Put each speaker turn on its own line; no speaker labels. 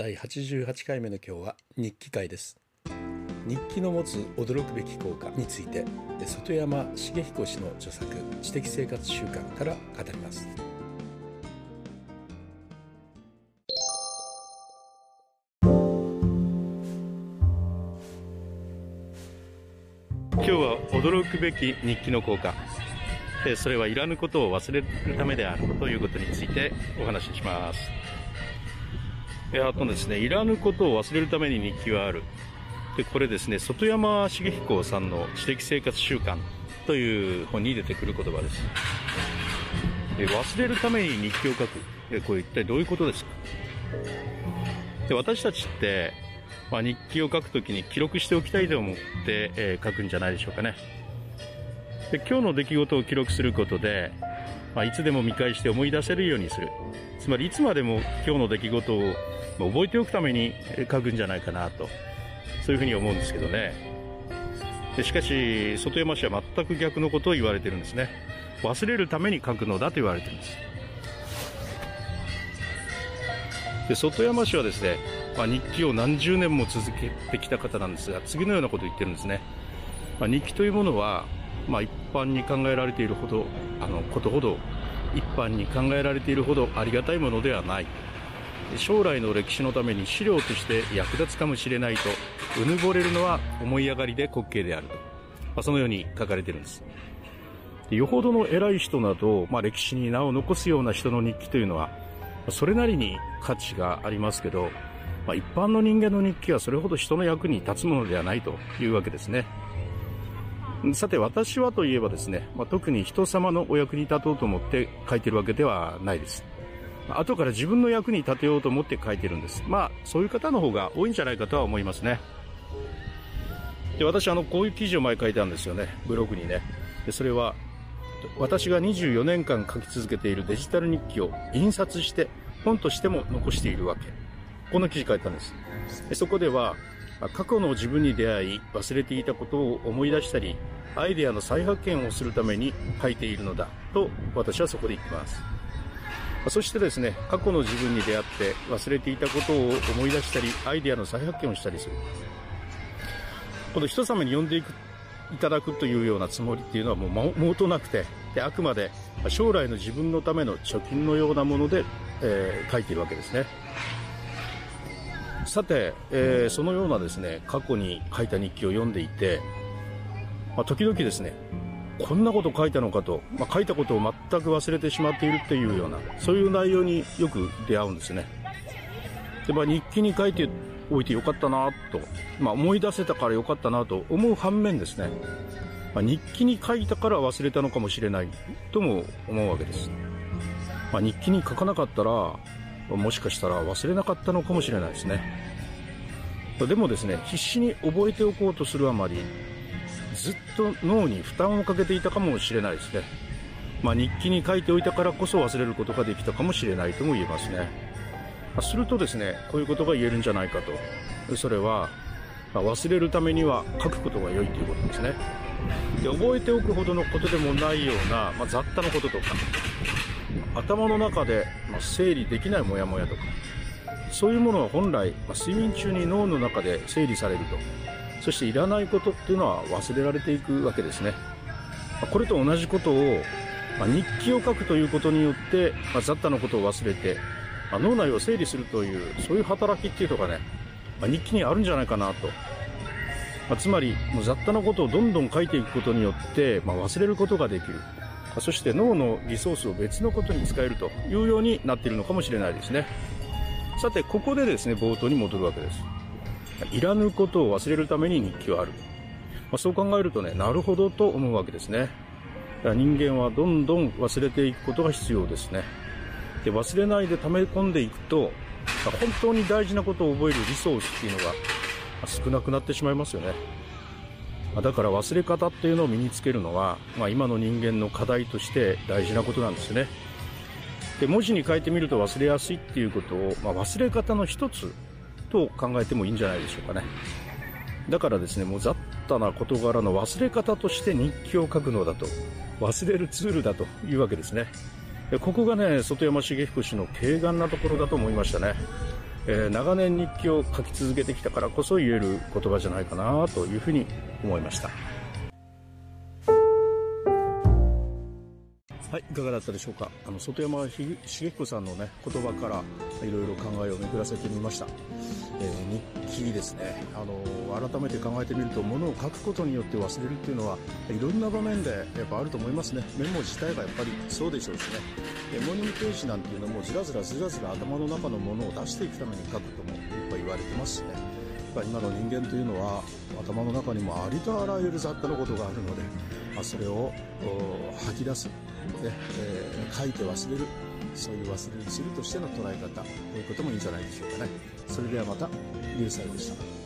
第88回目の今日は日記会です。日記の持つ驚くべき効果について外山茂彦氏の著作知的生活習慣から語ります。今日は驚くべき日記の効果。それはいらぬことを忘れるためであるということについてお話しします。えあとですね、いらぬことを忘れるために日記はある。で、これですね、外山茂彦さんの知的生活習慣という本に出てくる言葉です。で忘れるために日記を書く。で、これ一体どういうことですか？で私たちって、まあ、日記を書くときに記録しておきたいと思って、えー、書くんじゃないでしょうかね。で今日の出来事を記録することで、まあ、いつでも見返して思い出せるようにする。つまりいつまでも今日の出来事を覚えておくために書くんじゃないかなと、そういうふうに思うんですけどね。でしかし、外山市は全く逆のことを言われてるんですね。忘れるために書くのだと言われてるんです。で外山市はですね、まあ、日記を何十年も続けてきた方なんですが、次のようなことを言ってるんですね。まあ、日記というものは、まあ、一般に考えられているほど、あの、ことほど、一般に考えられているほどありがたいものではない。将来の歴史のために資料として役立つかもしれないとうぬぼれるのは思い上がりで滑稽であると、まあ、そのように書かれているんです。よほどの偉い人など、まあ、歴史に名を残すような人の日記というのはそれなりに価値がありますけど、まあ、一般の人間の日記はそれほど人の役に立つものではないというわけですね。さて私はといえばですね、まあ、特に人様のお役に立とうと思って書いてるわけではないです。後から自分の役に立てようと思って書いてるんです。まあ、そういう方の方が多いんじゃないかとは思いますね。で、私、あの、こういう記事を前書いたんですよね。ブログにね。で、それは、私が24年間書き続けているデジタル日記を印刷して、本としても残しているわけ。この記事書いたんです。でそこでは、過去の自分に出会い、忘れていたことを思い出したり、アイデアの再発見をするために書いているのだと私はそこで言ってます。そしてですね、過去の自分に出会って忘れていたことを思い出したり、アイデアの再発見をしたりする。この人様に呼んでいく、いただくというようなつもりっていうのはもう毛頭なくて、であくまで将来の自分のための貯金のようなもので、えー、書いているわけですね。さて、えー、そのようなですね、過去に書いた日記を読んでいて、まあ、時々ですね、こんなこと書いたのかと、まあ、書いたことを全く忘れてしまっているっていうような、そういう内容によく出会うんですね。で、まあ、日記に書いておいてよかったなと、まあ、思い出せたからよかったなと思う反面ですね、まあ、日記に書いたから忘れたのかもしれないとも思うわけです。まあ、日記に書かなかったら、もしかしたら忘れなかったのかもしれないですね。でもですね、必死に覚えておこうとするあまり、ずっと脳に負担をかけていたかもしれないですね。まあ、日記に書いておいたからこそ忘れることができたかもしれないとも言えますね。するとですね、こういうことが言えるんじゃないかと。それは、まあ、忘れるためには書くことが良いということですね。で覚えておくほどのことでもないような、まあ、雑多なこととか、頭の中で、ま、整理できないモヤモヤとか、そういうものは本来、ま、睡眠中に脳の中で整理されると。そしていらないことっていうのは忘れられていくわけですね。これと同じことを、ま日記を書くということによって、ま雑多なことを忘れて、ま脳内を整理するという、そういう働きっていうのがね、ま日記にあるんじゃないかなと。まつまり、もう雑多なことをどんどん書いていくことによって、ま忘れることができる。そして脳のリソースを別のことに使えるというようになっているのかもしれないですね。さて、ここでですね、冒頭に戻るわけです。いらぬことを忘れるために日記はある。まあ、そう考えるとね、なるほどと思うわけですね。だから人間はどんどん忘れていくことが必要ですね。で、忘れないで溜め込んでいくと、本当に大事なことを覚えるリソースっていうのが少なくなってしまいますよね。まだから忘れ方っていうのを身につけるのは、ま、今の人間の課題として大事なことなんですね。で、文字に書いてみると忘れやすいっていうことを、まあ、忘れ方の一つと考えてもいいんじゃないでしょうかね。だからですね、もう雑多な事柄の忘れ方として日記を書くのだと、忘れるツールだというわけですね。ここがね、外山茂彦氏の軽眼なところだと思いましたね。えー、長年日記を書き続けてきたからこそ言える言葉じゃないかなというふうに思いましたはいいかがだったでしょうか？あの外山茂彦さんのね言葉からいろいろ考えを巡らせてみました、えー、日記ですね。あの改めて考えてみるとものを書くことによって忘れるっていうのはいろんな場面でやっぱあると思いますね。メモ自体がやっぱりそうでしょうしね。メモーニングページなんていうのもずらずらずらずら頭の中のものを出していくために書くともいっぱ言われてますしね。やっぱ今の人間というのは頭の中にもありとあらゆる雑多なことがあるので、まあ、それを吐き出す、ねえー、書いて忘れるそういう忘れるするとしての捉え方ということもいいんじゃないでしょうかね。それではまたニュースでした。